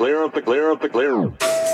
3wprophecyradio.com. the clear.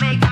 Make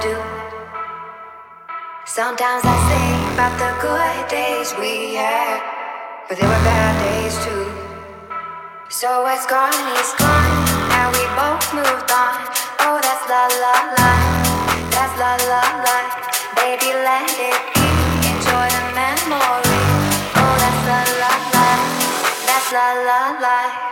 do. Sometimes I think about the good days we had, but there were bad days too. So it's gone it's gone, and we both moved on. Oh, that's la la la, that's la la la. Baby, let it be, enjoy the memory. Oh, that's la la la, that's la la la.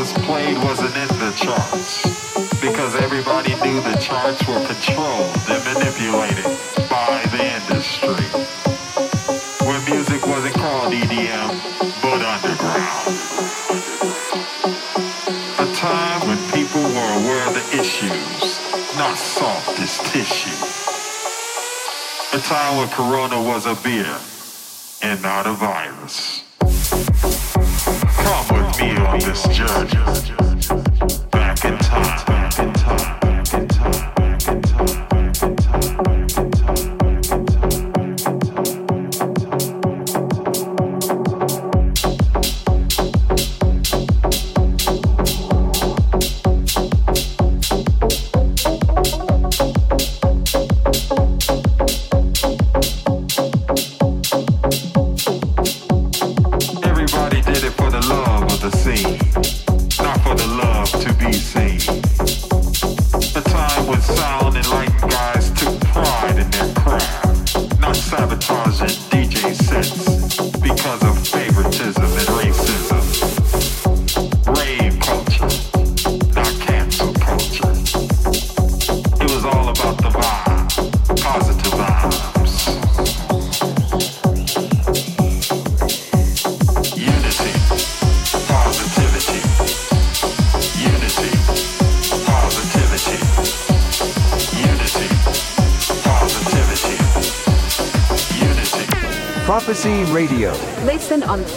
was played wasn't in the charts because everybody knew the charts were controlled and manipulated by the industry. When music wasn't called EDM, but underground. A time when people were aware of the issues, not soft as tissue. A time when Corona was a beer and not a virus.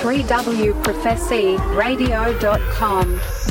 www.prophecyradio.com.